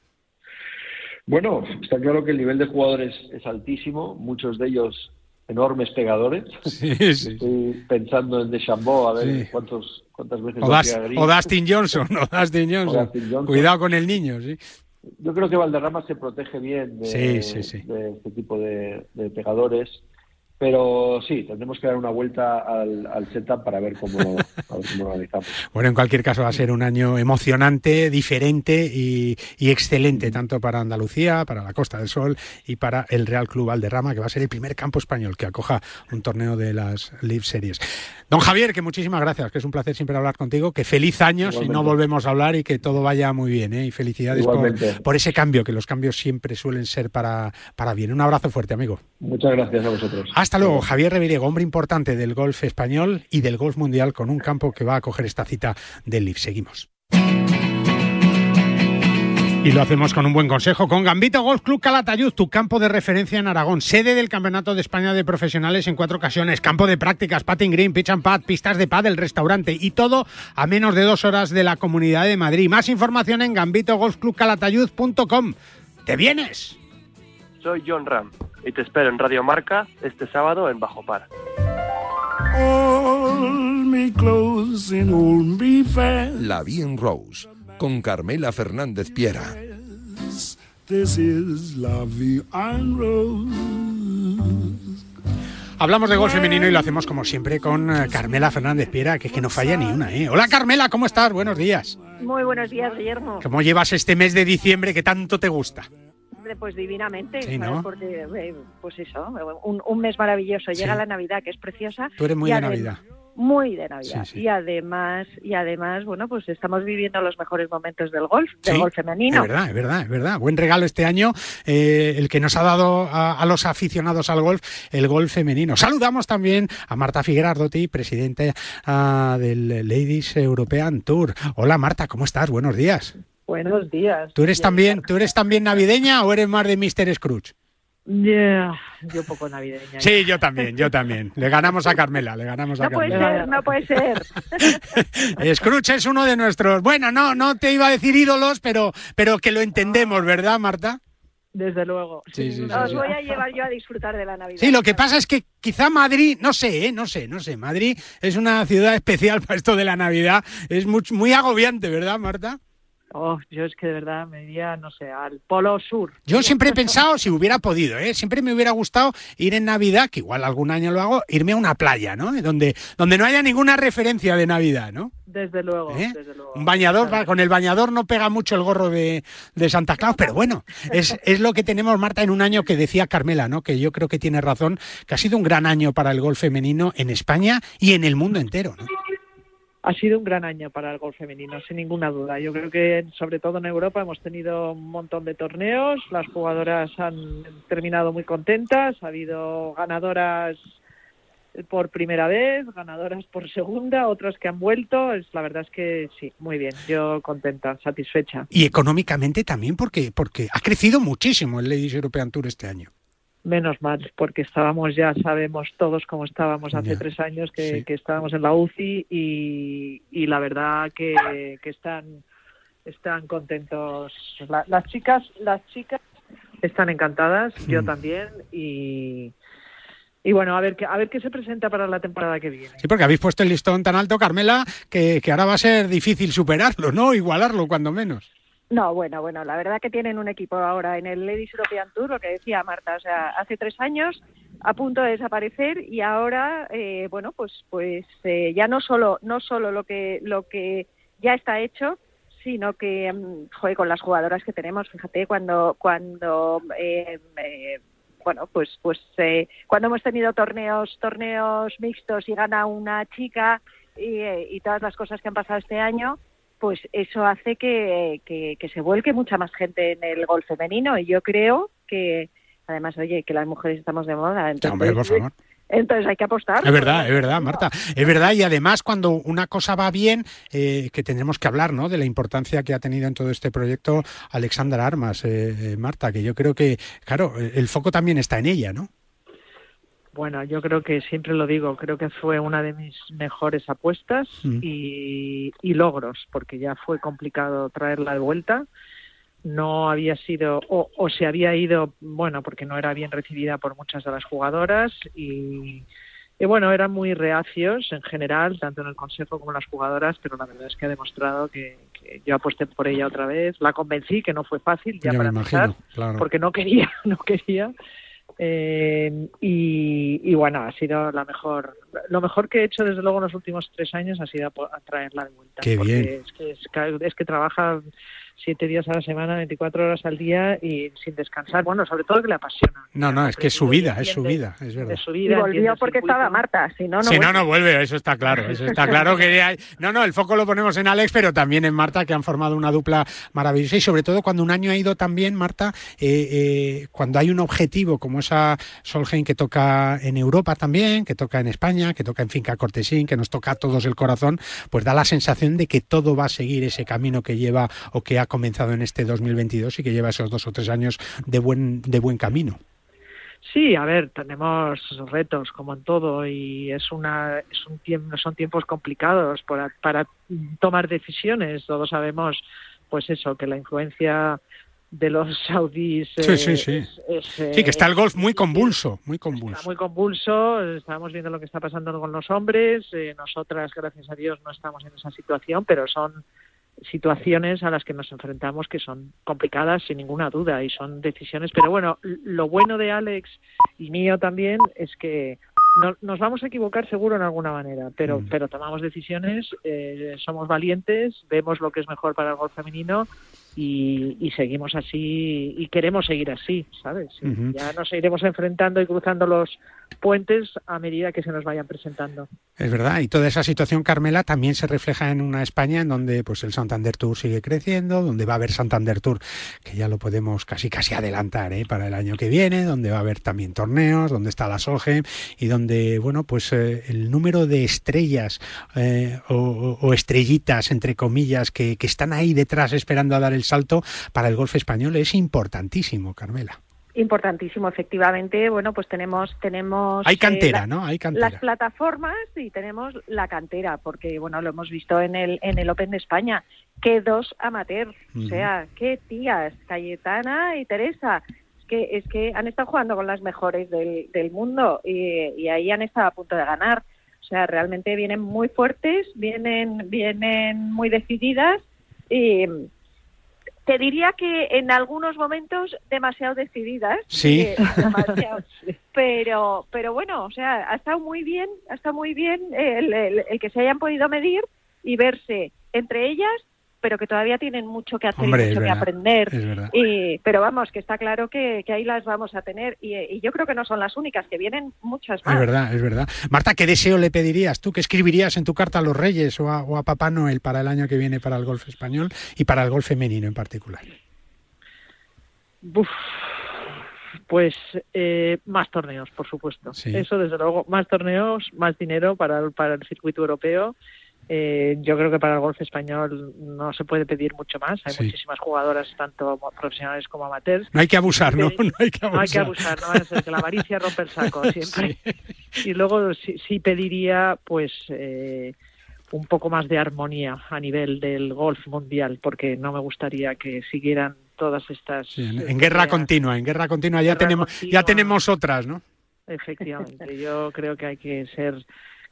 Bueno, está claro que el nivel de jugadores es altísimo, muchos de ellos enormes pegadores. Sí, sí. Estoy pensando en Deschambault, a ver Sí. cuántos, cuántas veces O, Das- o Dustin Johnson, o Dustin Johnson. Dustin Johnson. Cuidado con el niño, sí. Yo creo que Valderrama se protege bien de, Sí, sí, sí. de este tipo de, de pegadores. Pero sí, tendremos que dar una vuelta al, al setup para ver cómo, a ver cómo lo organizamos. Bueno, en cualquier caso va a ser un año emocionante, diferente y, y excelente, tanto para Andalucía, para la Costa del Sol y para el Real Club Valderrama, que va a ser el primer campo español que acoja un torneo de las Live Series. Don Javier, que muchísimas gracias, que es un placer siempre hablar contigo, que feliz año si no volvemos a hablar y que todo vaya muy bien, ¿eh? y felicidades por, ese cambio, que los cambios siempre suelen ser para, para bien. Un abrazo fuerte, amigo. Muchas gracias a vosotros. Hasta luego, Javier Reviriego, hombre importante del golf español y del golf mundial con un campo que va a coger esta cita del LIV. Seguimos. Y lo hacemos con un buen consejo, con Gambito Golf Club Calatayud, tu campo de referencia en Aragón, sede del Campeonato de España de Profesionales en cuatro ocasiones, campo de prácticas, patting green, pitch and pad, pistas de pádel, restaurante y todo a menos de dos horas de la Comunidad de Madrid. Más información en gambitogolfclubcalatayud.com. ¿Te vienes? Soy John Ram y te espero en Radio Marca este sábado en Bajo Par. La Bien Rose, con Carmela Fernández Piera. This is la. Hablamos de gol femenino y lo hacemos como siempre con eh, Carmela Fernández Piera, que es que no falla ni una. ¿eh? Hola Carmela, ¿cómo estás? Buenos días. Muy buenos días, Guillermo. ¿Cómo llevas este mes de diciembre que tanto te gusta? Pues divinamente, Sí, ¿no? porque eh, pues eso, un, un mes maravilloso. Llega Sí. la Navidad, que es preciosa. Tú eres muy de Navidad. Muy de Navidad. Sí. Y además, y además, bueno, pues estamos viviendo los mejores momentos del golf, del golf femenino. Es verdad, es verdad, es verdad. Buen regalo este año, eh, el que nos ha dado a, a los aficionados al golf, el golf femenino. Saludamos también a Marta Figuerardotti, presidente ah, del Ladies European Tour. Hola Marta, ¿cómo estás? Buenos días. Buenos días. ¿Tú eres también, tú eres también navideña o eres más de Mr. Scrooge? Yeah, yo poco navideña. Sí, yo también, yo también. Le ganamos a Carmela, le ganamos a No puede Carmela. ser, no puede ser. Scrooge es uno de nuestros, bueno, no, no te iba a decir ídolos, pero, pero que lo entendemos, ¿verdad, Marta? Desde luego. Sí, sí, sí, Os voy a llevar yo a disfrutar de la Navidad. Sí, lo que pasa es que quizá Madrid, no sé, ¿eh? no sé, no sé. Madrid es una ciudad especial para esto de la Navidad. Es muy, muy agobiante, ¿verdad, Marta? Oh, yo es que de verdad me iría, no sé, al Polo Sur. Yo siempre he pensado, si hubiera podido, ¿eh? siempre me hubiera gustado ir en Navidad, que igual algún año lo hago, irme a una playa, ¿no? Donde, donde no haya ninguna referencia de Navidad, ¿no? Desde luego, ¿Eh? desde luego. Un bañador, con el bañador no pega mucho el gorro de, de Santa Claus, pero bueno, es, es lo que tenemos, Marta, en un año que decía Carmela, ¿no? Que yo creo que tiene razón, que ha sido un gran año para el golf femenino en España y en el mundo entero, ¿no? Ha sido un gran año para el golf femenino, sin ninguna duda. Yo creo que, sobre todo en Europa, hemos tenido un montón de torneos. Las jugadoras han terminado muy contentas. Ha habido ganadoras por primera vez, ganadoras por segunda, otras que han vuelto. Es, la verdad es que sí, muy bien. Yo contenta, satisfecha. Y económicamente también, porque, porque ha crecido muchísimo el Ladies European Tour este año. Menos mal, porque estábamos, ya sabemos todos cómo estábamos hace Ya, tres años, que, sí. que estábamos en la UCI y, y la verdad que, que están, están contentos. La- las chicas, las chicas están encantadas, yo Mm. también y, y bueno, a ver qué, a ver qué se presenta para la temporada que viene. Sí, porque habéis puesto el listón tan alto, Carmela, que, que ahora va a ser difícil superarlo, ¿no? Igualarlo, cuando menos. No, bueno, bueno, la verdad que tienen un equipo ahora en el Ladies European Tour, lo que decía Marta, o sea, hace tres años a punto de desaparecer y ahora, eh, bueno, pues, pues eh, ya no solo, no solo lo que, lo que ya está hecho, sino que, mm, joder, con las jugadoras que tenemos, fíjate, cuando, cuando, eh, eh, bueno, pues, pues, eh, cuando hemos tenido torneos, torneos mixtos y gana una chica y, eh, y todas las cosas que han pasado este año, pues eso hace que, que, que se vuelque mucha más gente en el golf femenino y yo creo que además oye que las mujeres estamos de moda entonces, Hombre, por favor. entonces hay que apostar Es verdad, es verdad, Marta. Es verdad, y además cuando una cosa va bien, eh, que tendremos que hablar, ¿no? De la importancia que ha tenido en todo este proyecto Alexandra Armas, eh, eh, Marta, que yo creo que, claro, el el foco también está en ella, ¿no? Bueno, yo creo que siempre lo digo, creo que fue una de mis mejores apuestas Mm. y, y logros, porque ya fue complicado traerla de vuelta. No había sido, o, o se había ido, bueno, porque no era bien recibida por muchas de las jugadoras y, y bueno, eran muy reacios en general, tanto en el consejo como en las jugadoras, pero la verdad es que ha demostrado que, que yo aposté por ella otra vez. La convencí, que no fue fácil, ya, para empezar, claro. porque no quería, no quería. Eh, y, y bueno, ha sido la mejor, lo mejor que he hecho desde luego en los últimos tres años ha sido po- traerla de vuelta. Qué bien. Es que, es, es que trabaja siete días a la semana, 24 horas al día y sin descansar. Bueno, sobre todo que le apasiona. No, no, es que es su vida, es su vida, es verdad. Es su vida. entiende el circuito. Marta, si no, no si no, vuelve. no vuelve, eso está claro, eso está claro que hay- no, no, el foco lo ponemos en Alex, pero también en Marta, que han formado una dupla maravillosa y sobre todo cuando un año ha ido también, Marta, eh, eh, cuando hay un objetivo como esa Solheim que toca en Europa también, que toca en España, que toca en Finca Cortesín, que nos toca a todos el corazón, pues da la sensación de que todo va a seguir ese camino que lleva o que ha comenzado en este 2022 y que lleva esos dos o tres años de buen, de buen camino. Sí, a ver, tenemos retos como en todo y es una es un tiempo son tiempos complicados para, para tomar decisiones. Todos sabemos, pues eso, que la influencia de los saudíes Sí, eh, sí, sí. es- es, Sí, que está el golf muy convulso, muy está convulso. muy convulso. Estamos viendo lo que está pasando con los hombres. eh, nosotras, gracias a Dios, no estamos en esa situación, pero son situaciones a las que nos enfrentamos que son complicadas sin ninguna duda y son decisiones pero bueno lo bueno de Alex y mío también es que nos vamos a equivocar seguro en alguna manera, pero, mm. pero tomamos decisiones, eh, somos valientes, vemos lo que es mejor para el golf femenino y, seguimos así y queremos seguir así, ¿sabes? Ya nos iremos enfrentando y cruzando los puentes a medida que se nos vayan presentando. Es verdad, y toda esa situación, Carmela, también se refleja en una España en donde pues el Santander Tour sigue creciendo, donde va a haber Santander Tour, que ya lo podemos casi casi adelantar ¿eh? para el año que viene, donde va a haber también torneos, donde está la Solheim y donde, bueno, pues eh, el número de estrellas eh, o, estrellitas, entre comillas, que, que están ahí detrás esperando a dar el salto para el golf español es importantísimo, Carmela. Importantísimo, efectivamente. Bueno, pues tenemos tenemos hay eh, cantera, ¿no? Hay cantera. Las plataformas y tenemos la cantera, porque bueno lo hemos visto en el en el Open de España. Qué dos amateurs, o sea, qué tías, Cayetana y Teresa. Es que es que han estado jugando con las mejores del, del mundo y, y ahí han estado a punto de ganar. O sea, realmente vienen muy fuertes, vienen vienen muy decididas y te diría que en algunos momentos demasiado decididas. Sí. Eh, pero, pero bueno, o sea, ha estado muy bien, ha estado muy bien el, el que se hayan podido medir y verse entre ellas pero que todavía tienen mucho que hacer y mucho que aprender. Y, pero vamos, que está claro que, ahí las vamos a tener y, yo creo que no son las únicas, que vienen muchas más. Es verdad, es verdad. Marta, ¿qué deseo le pedirías tú? ¿Qué escribirías en tu carta a los Reyes o a, Papá Noel para el año que viene para el golf español y para el golf femenino en particular? pues eh, más torneos, por supuesto. Eso, desde luego, más torneos, más dinero para para el circuito europeo eh, yo creo que para el golf español no se puede pedir mucho más. Hay muchísimas jugadoras, tanto profesionales como amateurs. No hay que abusar, ¿no? No hay que abusar. No hay que abusar, ¿no? que la avaricia rompe el saco siempre. Y luego sí, pediría, pues, eh, un poco más de armonía a nivel del golf mundial, porque no me gustaría que siguieran todas estas. en, guerra continua, en guerra continua ya tenemos, ya tenemos otras, ¿no? Efectivamente, yo creo que hay que ser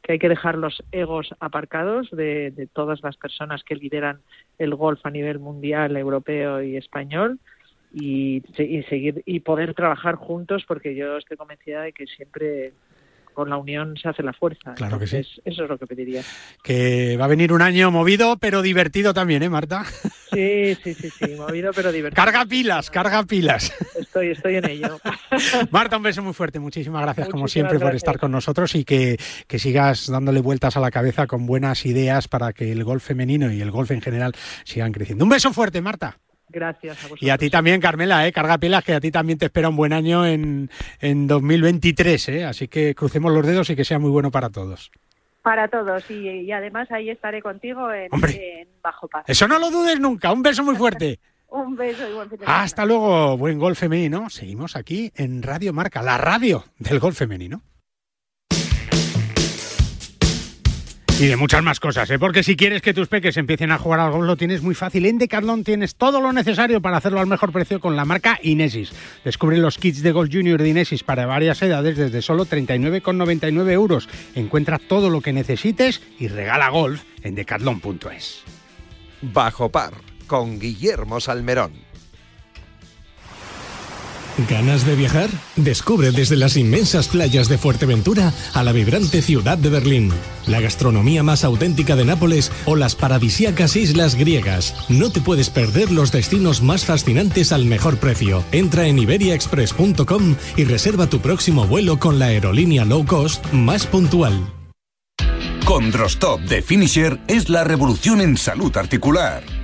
que hay que dejar los egos aparcados de, todas las personas que lideran el golf a nivel mundial, europeo y español y, seguir y poder trabajar juntos porque yo estoy convencida de que siempre con la unión se hace la fuerza. Claro que sí. Eso es lo que pediría. Que va a venir un año movido, pero divertido también, ¿eh, Marta? Sí, sí, sí, sí, movido, pero divertido. Carga pilas, carga pilas. Estoy, estoy en ello. Marta, un beso muy fuerte. Muchísimas gracias, como siempre, por estar con nosotros y que, que sigas dándole vueltas a la cabeza con buenas ideas para que el golf femenino y el golf en general sigan creciendo. Un beso fuerte, Marta. Gracias a vosotros. Y a ti también, Carmela, ¿eh? carga pilas, que a ti también te espera un buen año en, en 2023. ¿eh? Así que crucemos los dedos y que sea muy bueno para todos. Para todos, y, además ahí estaré contigo en, Bajo Paz. Eso no lo dudes nunca. Un beso muy fuerte. un beso y buen Hasta luego, buen gol femenino. Seguimos aquí en Radio Marca, la radio del gol femenino. Y de muchas más cosas, ¿eh? porque si quieres que tus peques empiecen a jugar al golf lo tienes muy fácil. En Decathlon tienes todo lo necesario para hacerlo al mejor precio con la marca Inesis. Descubre los kits de Golf Junior de Inesis para varias edades desde solo 39,99 euros. Encuentra todo lo que necesites y regala golf en decathlon.es. Bajo par con Guillermo Salmerón. ¿Ganas de viajar? Descubre desde las inmensas playas de Fuerteventura a la vibrante ciudad de Berlín, la gastronomía más auténtica de Nápoles o las paradisíacas islas griegas. No te puedes perder los destinos más fascinantes al mejor precio. Entra en iberiaexpress.com y reserva tu próximo vuelo con la aerolínea low cost más puntual. Condrostop de Finisher es la revolución en salud articular.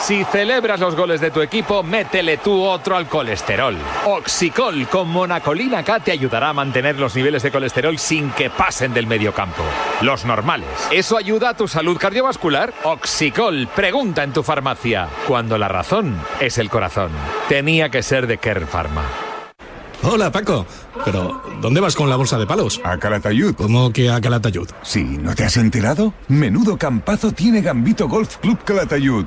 Si celebras los goles de tu equipo, métele tú otro al colesterol. Oxicol con monacolina K te ayudará a mantener los niveles de colesterol sin que pasen del mediocampo. Los normales. ¿Eso ayuda a tu salud cardiovascular? Oxicol, pregunta en tu farmacia. Cuando la razón es el corazón. Tenía que ser de Kern Pharma. Hola, Paco. Pero, ¿dónde vas con la bolsa de palos? A Calatayud. ¿Cómo que a Calatayud? Sí, ¿no te has enterado? Menudo campazo tiene Gambito Golf Club Calatayud.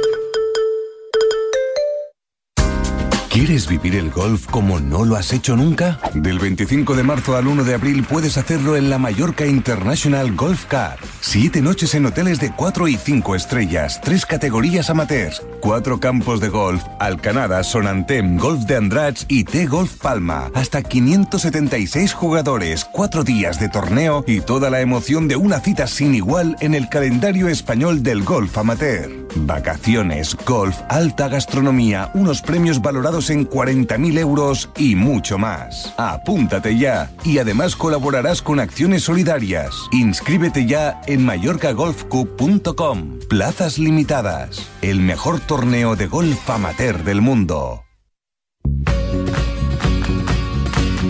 ¿Quieres vivir el golf como no lo has hecho nunca? Del 25 de marzo al 1 de abril puedes hacerlo en la Mallorca International Golf Car. Siete noches en hoteles de 4 y 5 estrellas, tres categorías amateurs, cuatro campos de golf, Alcanada, Sonantem, Golf de Andrats y T-Golf Palma. Hasta 576 jugadores, cuatro días de torneo y toda la emoción de una cita sin igual en el calendario español del golf amateur. Vacaciones, golf, alta gastronomía, unos premios valorados en 40.000 euros y mucho más. Apúntate ya y además colaborarás con acciones solidarias. Inscríbete ya en mallorcagolfcup.com. Plazas limitadas. El mejor torneo de golf amateur del mundo.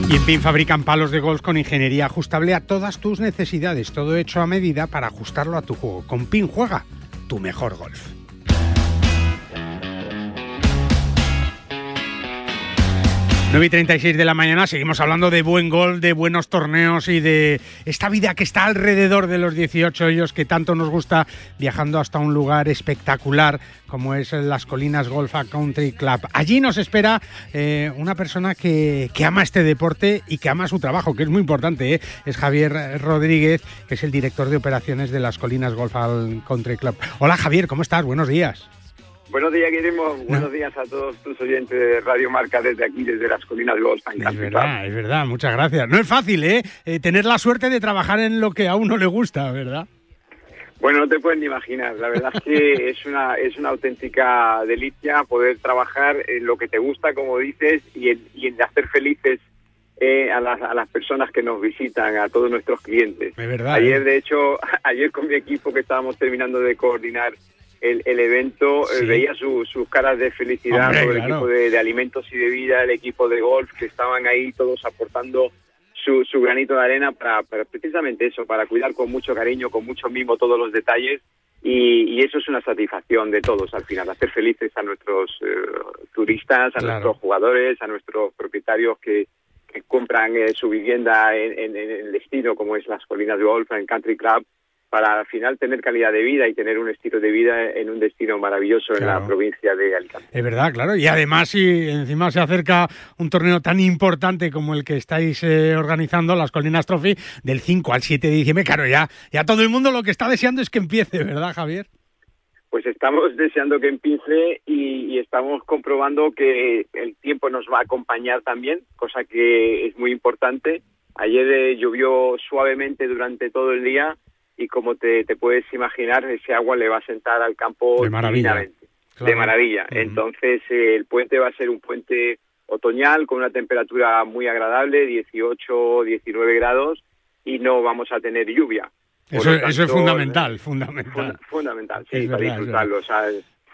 Y en PIN fabrican palos de golf con ingeniería ajustable a todas tus necesidades, todo hecho a medida para ajustarlo a tu juego. Con PIN juega tu mejor golf. 9 y 36 de la mañana seguimos hablando de buen golf, de buenos torneos y de esta vida que está alrededor de los 18 hoyos que tanto nos gusta viajando hasta un lugar espectacular como es las Colinas Golf Country Club. Allí nos espera eh, una persona que, que, ama este deporte y que ama su trabajo, que es muy importante. ¿eh? Es Javier Rodríguez, que es el director de operaciones de las Colinas Golf Country Club. Hola Javier, ¿cómo estás? Buenos días. Buenos días, Guillermo. Buenos días a todos tus oyentes de Radio Marca desde aquí, desde las colinas de Golf. Es verdad, es verdad. Muchas gracias. No es fácil, ¿eh? ¿eh? Tener la suerte de trabajar en lo que a uno le gusta, ¿verdad? Bueno, no te puedes ni imaginar. La verdad es que es una, es una auténtica delicia poder trabajar en lo que te gusta, como dices, y en, y en hacer felices eh, a, las, a las personas que nos visitan, a todos nuestros clientes. Es verdad. Ayer, ¿eh? de hecho, ayer con mi equipo que estábamos terminando de coordinar el, el evento, sí. veía su, sus caras de felicidad, Hombre, todo el claro. equipo de, de, alimentos y de vida, el equipo de golf, que estaban ahí todos aportando su, su granito de arena para, para, precisamente eso, para cuidar con mucho cariño, con mucho mimo todos los detalles. Y, y eso es una satisfacción de todos al final, hacer felices a nuestros eh, turistas, a Claro. nuestros jugadores, a nuestros propietarios que, que compran eh, su vivienda en, en- en el destino como es las colinas de golf, en Country Club, para al final tener calidad de vida y tener un estilo de vida en un destino maravilloso en la provincia de Alicante. Es verdad, claro. Y además, si encima se acerca un torneo tan importante como el que estáis eh, organizando, las Colinas Trophy, del 5 al 7 de diciembre, claro, ya, ya todo el mundo lo que está deseando es que empiece, ¿verdad, Javier? Pues estamos deseando que empiece y, y estamos comprobando que el tiempo nos va a acompañar también, cosa que es muy importante. Ayer eh, llovió suavemente durante todo el día y como te, te puedes imaginar, ese agua le va a sentar al campo De maravilla. Claro. De maravilla. Entonces eh, el puente va a ser un puente otoñal con una temperatura muy agradable, 18, 19 grados y no vamos a tener lluvia. Eso, eso es fundamental, fundamental. fundamental, sí, Es para verdad, disfrutarlo. O sea,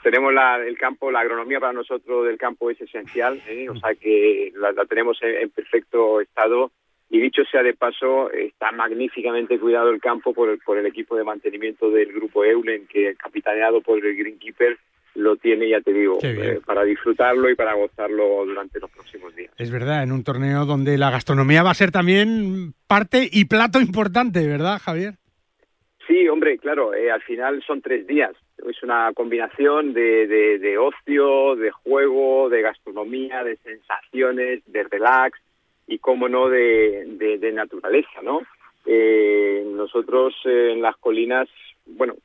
tenemos la, el campo, la agronomía para nosotros del campo es esencial, ¿eh? o sea que la, la tenemos en, en perfecto estado. Y dicho sea de paso, está magníficamente cuidado el campo por el, por el equipo de mantenimiento del grupo Eulen, que capitaneado por el Greenkeeper lo tiene, ya te digo, eh, para disfrutarlo y para gozarlo durante los próximos días. Es verdad, en un torneo donde la gastronomía va a ser también parte y plato importante, ¿verdad, Javier? Sí, hombre, claro, eh, al final son tres días. Es una combinación de, de, de ocio, de juego, de gastronomía, de sensaciones, de relax y, cómo no, de, de, de naturaleza, ¿no? Eh, nosotros eh, en las colinas, bueno,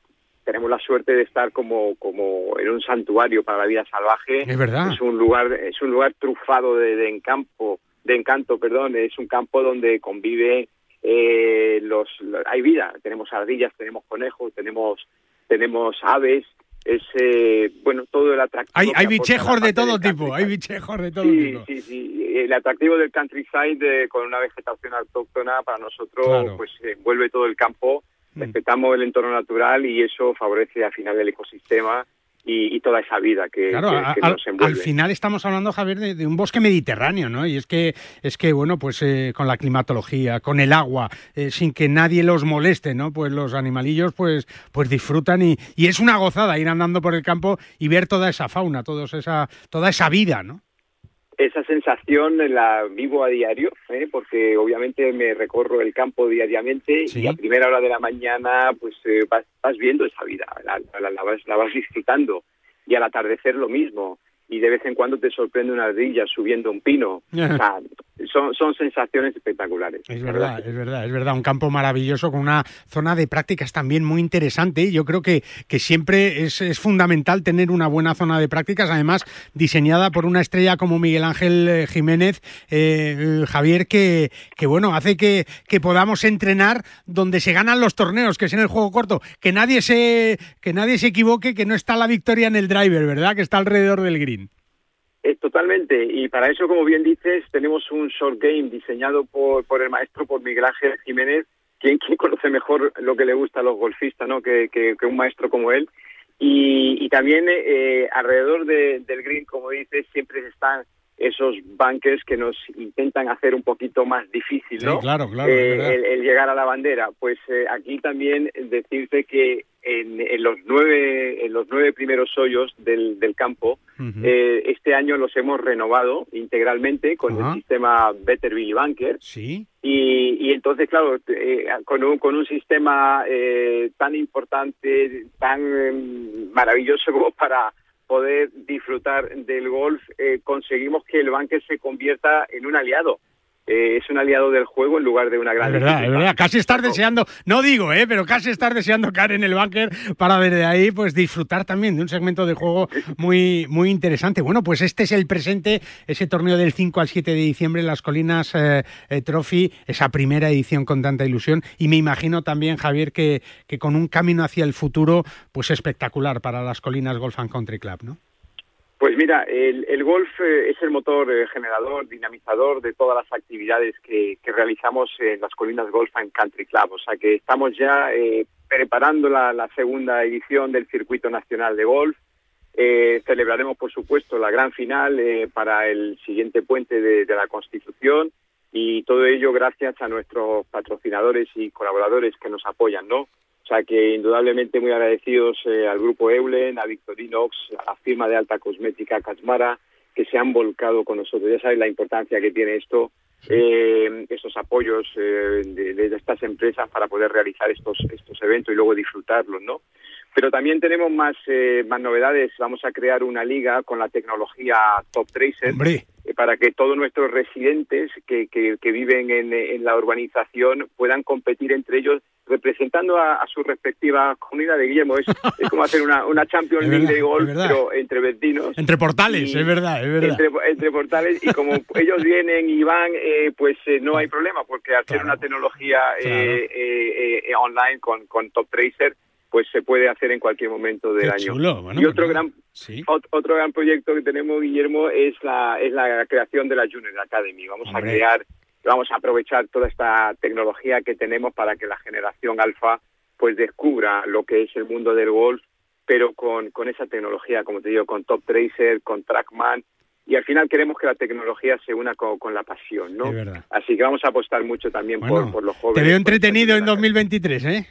tenemos la suerte de estar como, como en un santuario para la vida salvaje. Es verdad. Es un lugar, es un lugar trufado de, de encampo, de encanto, perdón. Es un campo donde convive eh, los, hay vida. Tenemos ardillas, tenemos conejos, tenemos, tenemos aves. Es eh, bueno todo el atractivo. Hay, hay bichejos de todo tipo, hay bichejos de todo Sí, tipo. sí, sí. El atractivo del countryside eh, con una vegetación autóctona para nosotros Claro. pues envuelve todo el campo. Mm. Respetamos el entorno natural y eso favorece al final el ecosistema y, y toda esa vida que, Claro, que- a- que al, nos envuelve. al final estamos hablando, Javier, de, de un bosque mediterráneo, ¿no? Y es que, es que bueno, pues eh, con la climatología, con el agua, eh, sin que nadie los moleste, ¿no? Pues los animalillos, pues, pues disfrutan y, y es una gozada ir andando por el campo y ver toda esa fauna, todos esa, toda esa vida, ¿no? Esa sensación la vivo a diario, ¿eh? porque obviamente me recorro el campo diariamente Sí. y a primera hora de la mañana pues eh, vas, vas viendo esa vida, la, la- la vas, la vas disfrutando y al atardecer lo mismo y de vez en cuando te sorprende una ardilla subiendo un pino. O sea, son, son sensaciones espectaculares. Es verdad, es verdad, es verdad. Un campo maravilloso con una zona de prácticas también muy interesante. Yo creo que, que siempre es, es fundamental tener una buena zona de prácticas, además diseñada por una estrella como Miguel Ángel eh, Jiménez, eh, Javier, que, que bueno, hace que, que podamos entrenar donde se ganan los torneos, que es en el juego corto. Que nadie se, que nadie se equivoque, que no está la victoria en el driver, ¿verdad? Que está alrededor del green. Eh, totalmente, y para eso, como bien dices, tenemos un short game diseñado por, por el maestro, por Miguel Ángel Jiménez, quien, quien conoce mejor lo que le gusta a los golfistas ¿no? que, que- que un maestro como él. Y, y también eh, alrededor de- del green, como dices, siempre están esos bunkers que nos intentan hacer un poquito más difícil, Sí, ¿no? claro, claro, Eh, el llegar a la bandera. Pues eh, aquí también decirte que en, en los nueve en los nueve primeros hoyos del, del campo eh, este año los hemos renovado integralmente con el sistema Better Billy Bunker. Sí. Y, y entonces, claro, eh, con, un, con un sistema eh, tan importante, tan eh, maravilloso como para poder disfrutar del golf, eh, conseguimos que el bunker se convierta en un aliado. Eh, es un aliado del juego en lugar de una gran Es verdad, es dificultad. verdad. Casi estar deseando, no digo, ¿eh? pero casi estar deseando caer en el bunker para desde ahí pues disfrutar también de un segmento de juego muy, muy interesante. Bueno, pues este es el presente, ese torneo del 5 al 7 de diciembre en las Colinas eh, eh, Trophy, esa primera edición con tanta ilusión. Y me imagino también, Javier, que, que con un camino hacia el futuro pues espectacular para las Colinas Golf and Country Club, ¿no? Pues mira, el, golf eh, es el motor eh, generador, dinamizador de todas las actividades que, realizamos en las Colinas Golf and Country Club. O sea que estamos ya eh, preparando la, segunda edición del Circuito Nacional de Golf. Eh, celebraremos, por supuesto, la gran final para el siguiente puente de la Constitución y todo ello gracias a nuestros patrocinadores y colaboradores que nos apoyan, ¿no? O sea que indudablemente muy agradecidos eh, al grupo Eulen, a Victorinox, a la firma de alta cosmética Casmara, que se han volcado con nosotros. Ya sabes la importancia que tiene esto, eh, estos apoyos eh, de, de estas empresas para poder realizar estos, estos eventos y luego disfrutarlos, ¿no? Pero también tenemos más, eh, más novedades. Vamos a crear una liga con la tecnología Top Tracer Hombre. Eh, para que todos nuestros residentes que, que, que viven en, en la urbanización puedan competir entre ellos representando a, a su respectiva comunidad de Guillermo. Es, es como hacer una, una Champions League verdad, de golf, pero entre vecinos. Entre portales, Y- es verdad, es verdad. Entre, entre portales y como ellos vienen y van, eh, pues eh, no hay problema porque al ser una tecnología eh, eh, eh, online con, con Top Tracer, pues se puede hacer en cualquier momento del Qué año. chulo, bueno, y pues otro gran Sí. ot- otro gran proyecto que tenemos, Guillermo, es la, es la creación de la Junior Academy. Vamos a crear, vamos a aprovechar toda esta tecnología que tenemos para que la generación alfa pues descubra lo que es el mundo del golf, pero con, con esa tecnología, como te digo, con Top Tracer, con Trackman, y al final queremos que la tecnología se una con, con la pasión, ¿no? Así que vamos a apostar mucho también por, Bueno, por los Te jóvenes. veo por- entretenido en 2023, ¿eh?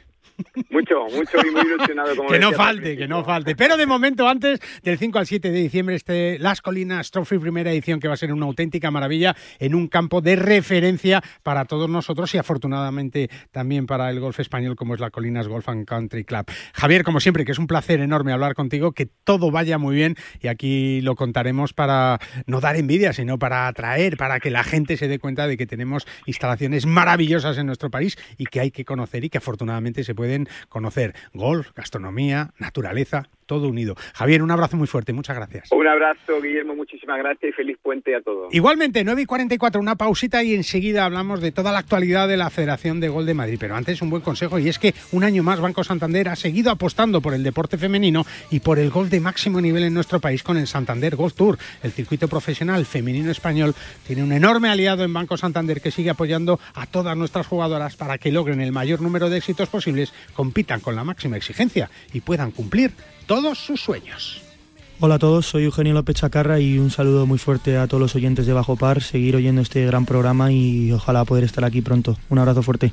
Mucho, mucho y muy ilusionado. Como que no falte, que no falte. Pero de momento, antes del 5 al 7 de diciembre, este Las Colinas Trophy primera edición, que va a ser una auténtica maravilla en un campo de referencia para todos nosotros y afortunadamente también para el golf español, como es la Colinas Golf and Country Club. Javier, como siempre, que es un placer enorme hablar contigo, que todo vaya muy bien y aquí lo contaremos para no dar envidia, sino para atraer, para que la gente se dé cuenta de que tenemos instalaciones maravillosas en nuestro país y que hay que conocer y que afortunadamente se se pueden conocer. Golf, gastronomía, naturaleza, todo unido. Javier, un abrazo muy fuerte, muchas gracias. Un abrazo, Guillermo, muchísimas gracias y feliz puente a todos. Igualmente, 9 y 44, una pausita y enseguida hablamos de toda la actualidad de la Federación de Gol de Madrid. Pero antes un buen consejo y es que un año más Banco Santander ha seguido apostando por el deporte femenino y por el gol de máximo nivel en nuestro país con el Santander Golf Tour. El circuito profesional femenino español tiene un enorme aliado en Banco Santander que sigue apoyando a todas nuestras jugadoras para que logren el mayor número de éxitos posibles, compitan con la máxima exigencia y puedan cumplir todos sus sueños. Hola a todos, soy Eugenio López Chacarra y un saludo muy fuerte a todos los oyentes de Bajo Par, seguir oyendo este gran programa y ojalá poder estar aquí pronto. Un abrazo fuerte.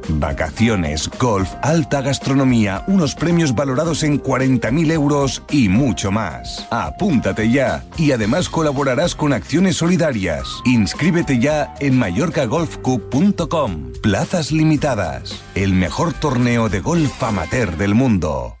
Vacaciones, golf, alta gastronomía, unos premios valorados en 40.000 euros y mucho más. Apúntate ya y además colaborarás con acciones solidarias. Inscríbete ya en mallorcagolfcup.com. Plazas limitadas. El mejor torneo de golf amateur del mundo.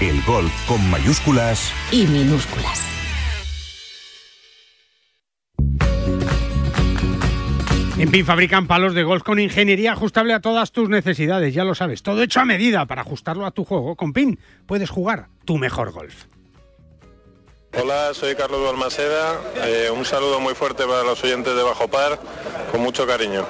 El golf con mayúsculas y minúsculas. En PIN fabrican palos de golf con ingeniería ajustable a todas tus necesidades, ya lo sabes, todo hecho a medida para ajustarlo a tu juego. Con PIN puedes jugar tu mejor golf. Hola, soy Carlos Balmaseda. Eh, un saludo muy fuerte para los oyentes de Bajo Par, con mucho cariño.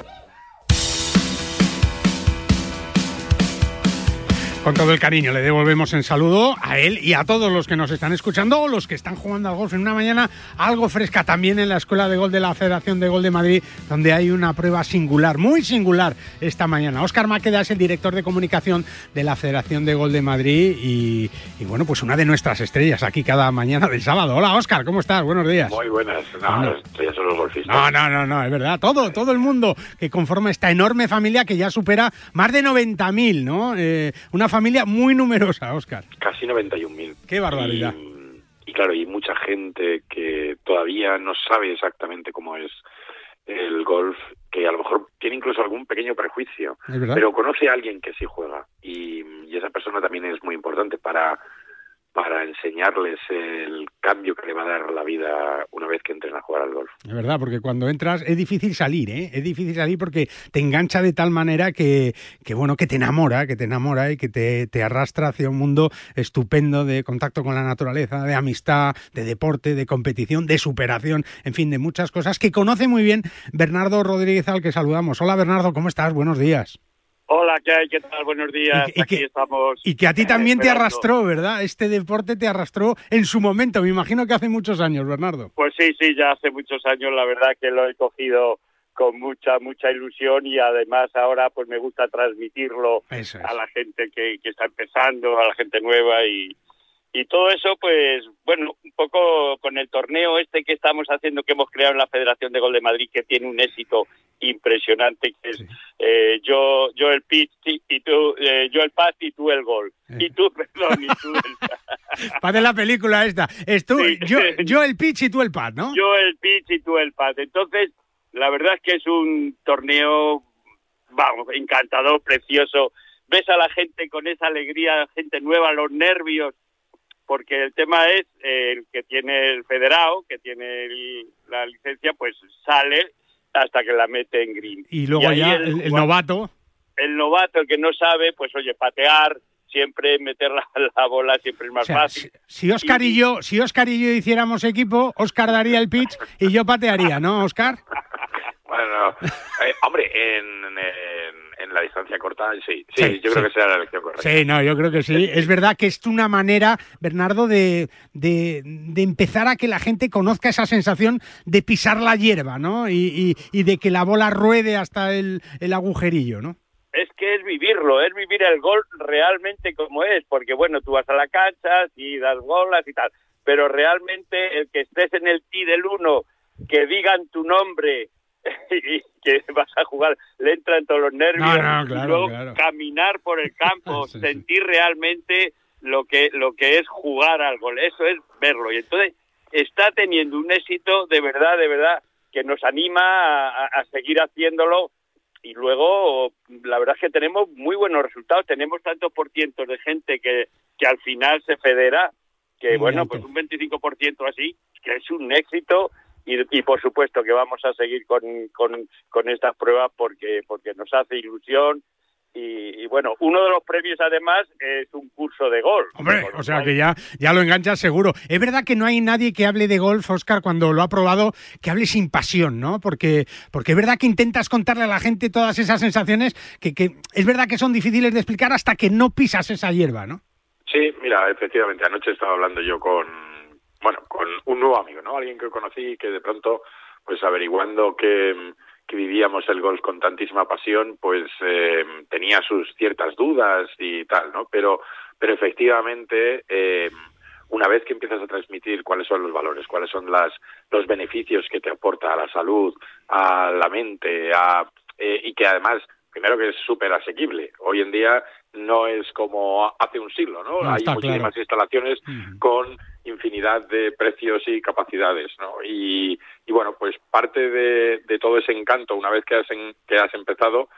Con todo el cariño le devolvemos en saludo a él y a todos los que nos están escuchando o los que están jugando al golf en una mañana algo fresca también en la Escuela de Gol de la Federación de Gol de Madrid, donde hay una prueba singular, muy singular esta mañana. Óscar Maqueda es el director de comunicación de la Federación de Gol de Madrid y, y bueno, pues una de nuestras estrellas aquí cada mañana del sábado. Hola Óscar, ¿cómo estás? Buenos días. Muy buenas. No, Bueno. son los golfistas. No, no, no, no, es verdad. Todo, todo el mundo que conforma esta enorme familia que ya supera más de 90.000, ¿no? Eh, una familia muy numerosa, Óscar. Casi 91.000. Qué barbaridad. Y claro, hay mucha gente que todavía no sabe exactamente cómo es el golf, que a lo mejor tiene incluso algún pequeño prejuicio, pero conoce a alguien que sí juega y, y esa persona también es muy importante para para enseñarles el cambio que le va a dar la vida una vez que entren a jugar al golf. Es verdad, porque cuando entras es difícil salir, ¿eh? Es difícil salir porque te engancha de tal manera que, que bueno, que te enamora, que te enamora y que te, te arrastra hacia un mundo estupendo de contacto con la naturaleza, de amistad, de deporte, de competición, de superación, en fin, de muchas cosas que conoce muy bien Bernardo Rodríguez al que saludamos. Hola Bernardo, ¿cómo estás? Buenos días. Hola, ¿qué hay? ¿Qué tal? Buenos días. Y- Aquí que- estamos. Y que a ti eh, también te arrastró, ¿verdad? Este deporte te arrastró en su momento, me imagino que hace muchos años, Bernardo. Pues sí, sí, ya hace muchos años, la verdad que lo he cogido con mucha, mucha ilusión y además ahora pues me gusta transmitirlo es. a la gente que, que está empezando, a la gente nueva y, y todo eso pues bueno, un poco con el torneo este que estamos haciendo que hemos creado en la Federación de Gol de Madrid que tiene un éxito impresionante que es eh, yo yo el pitch y tú eh, yo el pass y tú el gol y tú perdón y tú el Para la película esta. Es tú, yo, yo el pitch y tú el pad, ¿no? yo el pitch y tú el pad. Entonces, la verdad es que es un torneo, vamos, encantador, precioso. Ves a la gente con esa alegría, gente nueva, los nervios, porque el tema es eh, el que tiene el federado, que tiene el- la licencia, pues sale hasta que la mete en green. Y luego ya el, el novato. el novato, el que no sabe, pues oye, patear, siempre meter la, la bola siempre es más O sea, fácil. Si Oscar y yo, si Oscar y yo hiciéramos equipo, Oscar daría el pitch y yo patearía, ¿no, Oscar? Bueno, eh, hombre, en, en, en la distancia corta, sí, sí, Sí, yo sí. creo que será la elección correcta. Sí, no, yo creo que sí. Es verdad que es una manera, Bernardo, de, de, de empezar a que la gente conozca esa sensación de pisar la hierba, ¿no? Y, y- y de que la bola ruede hasta el, el agujerillo, ¿no? es que es vivirlo, es vivir el gol realmente como es, porque bueno, tú vas a la cancha, y das bolas y tal, pero realmente el que estés en el tee del uno, que digan tu nombre y que vas a jugar, le entran todos los nervios, No, no, claro, y luego claro. caminar por el campo, Sí, sí. sentir realmente lo que, lo que es jugar al gol, eso es verlo, y entonces está teniendo un éxito de verdad, de verdad, que nos anima a- a- a seguir haciéndolo y luego la verdad es que tenemos muy buenos resultados, tenemos tantos por cientos de gente que, que al final se federa, que Muy bueno, alto. pues un 25% así, que es un éxito y, y por supuesto que vamos a seguir con, con, con estas pruebas porque, porque nos hace ilusión y, y bueno, uno de los premios además es un curso de golf. Hombre, o sea que ya, ya lo enganchas seguro. Es verdad que no hay nadie que hable de golf, Oscar, cuando lo ha probado, que hable sin pasión, ¿no? Porque, porque es verdad que intentas contarle a la gente todas esas sensaciones que, que es verdad que son difíciles de explicar hasta que no pisas esa hierba, ¿no? Sí, mira, efectivamente, anoche estaba hablando yo con, bueno, con un nuevo amigo, ¿no? Alguien que conocí que de pronto, pues averiguando que, que vivíamos el golf con tantísima pasión, pues eh, tenía sus ciertas dudas y tal, ¿no? Pero, pero efectivamente, eh, una vez que empiezas a transmitir cuáles son los valores, cuáles son las, los beneficios que te aporta a la salud, a la mente, a, eh, y que además, primero que es súper asequible. Hoy en día no es como hace un siglo, ¿no? No, Hay muchísimas claro. instalaciones con infinidad de precios y capacidades, ¿no? Y, y bueno, pues parte de, de todo ese encanto, una vez que has, en- que has empezado,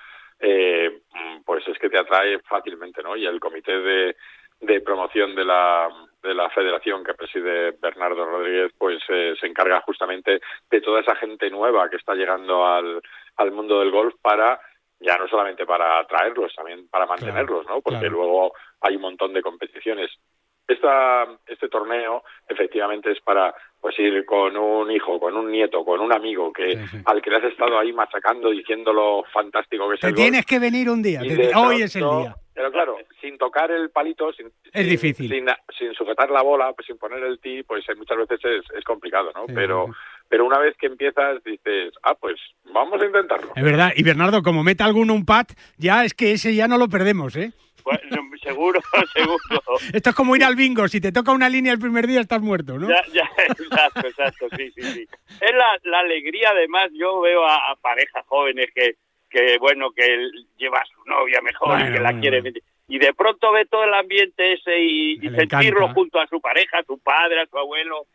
eh, pues es que te atrae fácilmente, ¿no? Y el comité de, de promoción de la, de la federación que preside Bernardo Rodríguez, pues eh, se encarga justamente de toda esa gente nueva que está llegando al, al mundo del golf para ya no solamente para atraerlos, también para mantenerlos, ¿no? Porque claro. luego hay un montón de competiciones esta, este torneo efectivamente es para pues ir con un hijo, con un nieto, con un amigo que al que le has estado ahí machacando diciendo lo fantástico que es Te el tienes que venir un día. Te- hoy es el día. Pero claro, sin tocar el palito, sin, Es difícil. sin, sin sujetar la bola, pues sin poner el tee, pues eh, muchas veces es, es complicado, ¿no? Sí, pero, pero una vez que empiezas dices, ah, pues vamos a intentarlo. Es verdad. Y Bernardo, como meta alguno un pat, ya es que ese ya no lo perdemos, ¿eh? Bueno, seguro, seguro. Esto es como ir al bingo. Si te toca una línea el primer día, estás muerto, ¿no? Ya, ya, exacto, exacto, sí, sí, sí. Es la, la alegría, además, yo veo a, a parejas jóvenes que, que, bueno, que él lleva a su novia mejor y Bueno, que la bueno, quiere. Y de pronto ve todo el ambiente ese y, sentirlo encanta. junto a su pareja, a su padre, a su abuelo.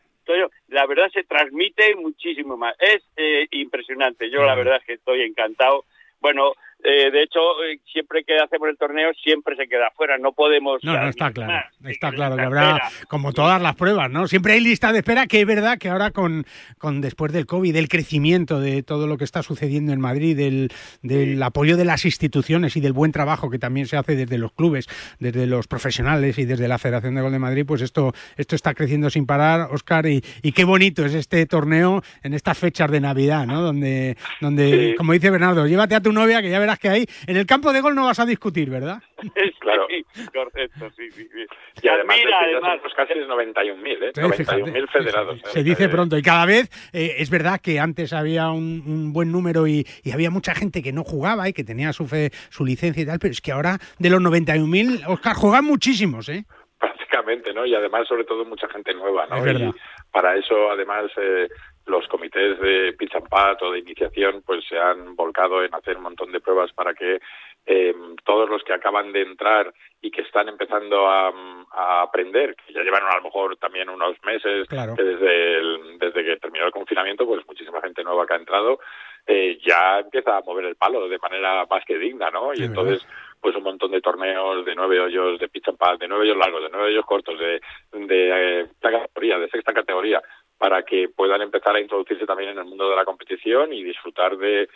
La verdad se transmite muchísimo más. Es eh, impresionante. Yo la verdad es que estoy encantado. Bueno, eh, de hecho, eh, siempre que hacemos el torneo, siempre se queda fuera. No podemos. No, no, está claro. más. Está claro que habrá, como todas las pruebas, ¿no? Siempre hay lista de espera, que es verdad que ahora con, con después del COVID, del crecimiento de todo lo que está sucediendo en Madrid, del, del apoyo de las instituciones y del buen trabajo que también se hace desde los clubes, desde los profesionales y desde la Federación de Gol de Madrid, pues esto, esto está creciendo sin parar, Óscar, y, y qué bonito es este torneo en estas fechas de Navidad, ¿no? Donde, donde como dice Bernardo, llévate a tu novia, que ya verás que ahí en el campo de gol no vas a discutir, ¿verdad? Claro. Sí, correcto, sí, sí. sí. Y además, Admira, es que ya además. somos casi 91.000, ¿eh? Sí, 91.000 federados. ¿eh? Se dice pronto. Y cada vez eh, es verdad que antes había un, un buen número y, y había mucha gente que no jugaba y que tenía su, fe, su licencia y tal, pero es que ahora de los 91.000, Oscar, juegan muchísimos, ¿eh? prácticamente, ¿no? Y además, sobre todo, mucha gente nueva, ¿no? Es verdad. Y para eso, además, eh, los comités de pitch and putt o de iniciación, pues se han volcado en hacer un montón de pruebas para que eh, todos los que acaban de entrar y que están empezando a, a aprender, que ya llevan a lo mejor también unos meses, Claro. que desde, el- desde que terminó el confinamiento, pues muchísima gente nueva que ha entrado, eh, ya empieza a mover el palo de manera más que digna, ¿no? Y Es entonces, pues un montón de torneos de nueve hoyos, de pitch and putt, de nueve hoyos largos, de nueve hoyos cortos, de, de eh, categoría, de sexta categoría, para que puedan empezar a introducirse también en el mundo de la competición y disfrutar de,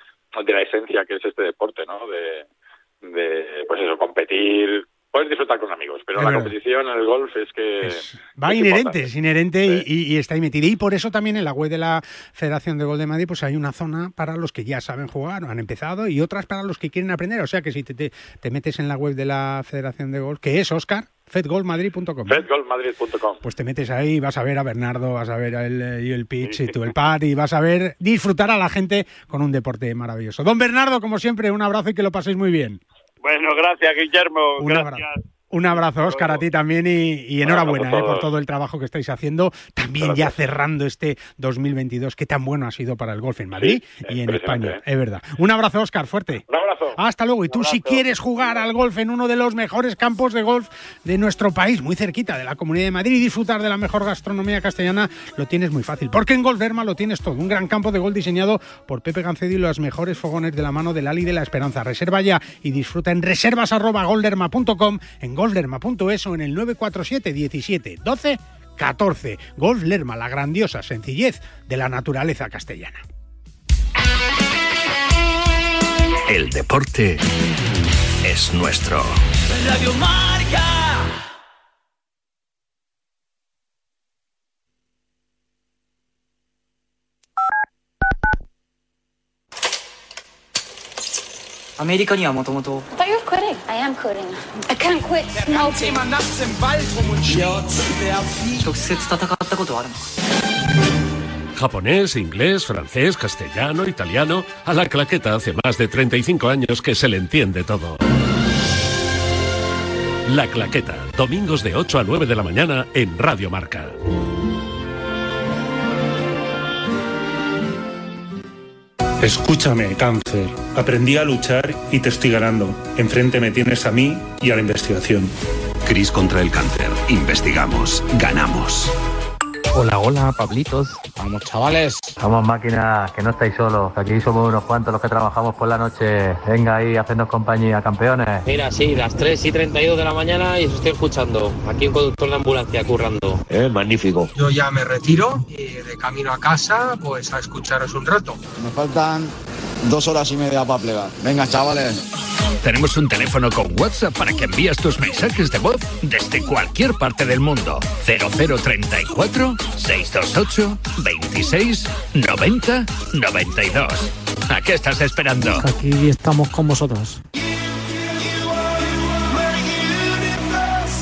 de la esencia que es este deporte, ¿no? De, de pues eso, competir, puedes disfrutar con amigos, pero la competición en el golf es que... Va es inherente, importante. es inherente y, y- y está ahí metido. Y por eso también en la web de la Federación de Gol de Madrid pues hay una zona para los que ya saben jugar han empezado y otras para los que quieren aprender. O sea que si te, te- te metes en la web de la Federación de Gol, que es Oscar, fedgolmadrid.com. Fedgolfmadrid.com. Pues te metes ahí, vas a ver a Bernardo, vas a ver a él eh, y el pitch y tú el pad y vas a ver disfrutar a la gente con un deporte maravilloso. Don Bernardo, como siempre, un abrazo y que lo paséis muy bien. Bueno, gracias, Guillermo. Un gracias. abrazo. Un abrazo, Óscar, a ti también y, y enhorabuena a eh, por todo el trabajo que estáis haciendo. También ya cerrando este 2022, que tan bueno ha sido para el golf en Madrid y en España. Es verdad. Un abrazo, Óscar, fuerte. Un abrazo. Hasta luego. Y tú, si quieres jugar al golf en uno de los mejores campos de golf de nuestro país, muy cerquita de la Comunidad de Madrid, y disfrutar de la mejor gastronomía castellana, lo tienes muy fácil. Porque en Golf Derma lo tienes todo. Un gran campo de golf diseñado por Pepe Gancedo y los mejores fogones de la mano del Ali de la Esperanza. Reserva ya y disfruta en reservas.golderma.com, en golfderma.es o en el 947 17 12 14. Golf Lerma, la grandiosa sencillez de la naturaleza castellana. El deporte es nuestro. Radio Marca. I アメリカにはもともと I thought you were quitting. I am quitting. I can't quit smoking. 直接戦ったことはあるの Japonés, inglés, francés, castellano, italiano. A la claqueta hace más de 35 años que se le entiende todo. La claqueta, domingos de 8 a 9 de la mañana en Radio Marca. Escúchame, cáncer. Aprendí a luchar y te estoy ganando. Enfrente me tienes a mí y a la investigación. Cris contra el cáncer. Investigamos. Ganamos. Hola, hola, Pablitos. Vamos, chavales. Vamos, máquina, que no estáis solos. Aquí somos unos cuantos los que trabajamos por la noche. Venga ahí, hacernos compañía, campeones. Mira, sí, las 3 y 32 de la mañana y os estoy escuchando. Aquí un conductor de ambulancia currando. Eh, magnífico. Yo ya me retiro y de camino a casa, pues a escucharos un rato. Me faltan dos horas y media para plegar. Venga, chavales. Tenemos un teléfono con WhatsApp para que envíes tus mensajes de voz desde cualquier parte del mundo. 0034 628 26 90 92. ¿A qué estás esperando? Aquí estamos con vosotros.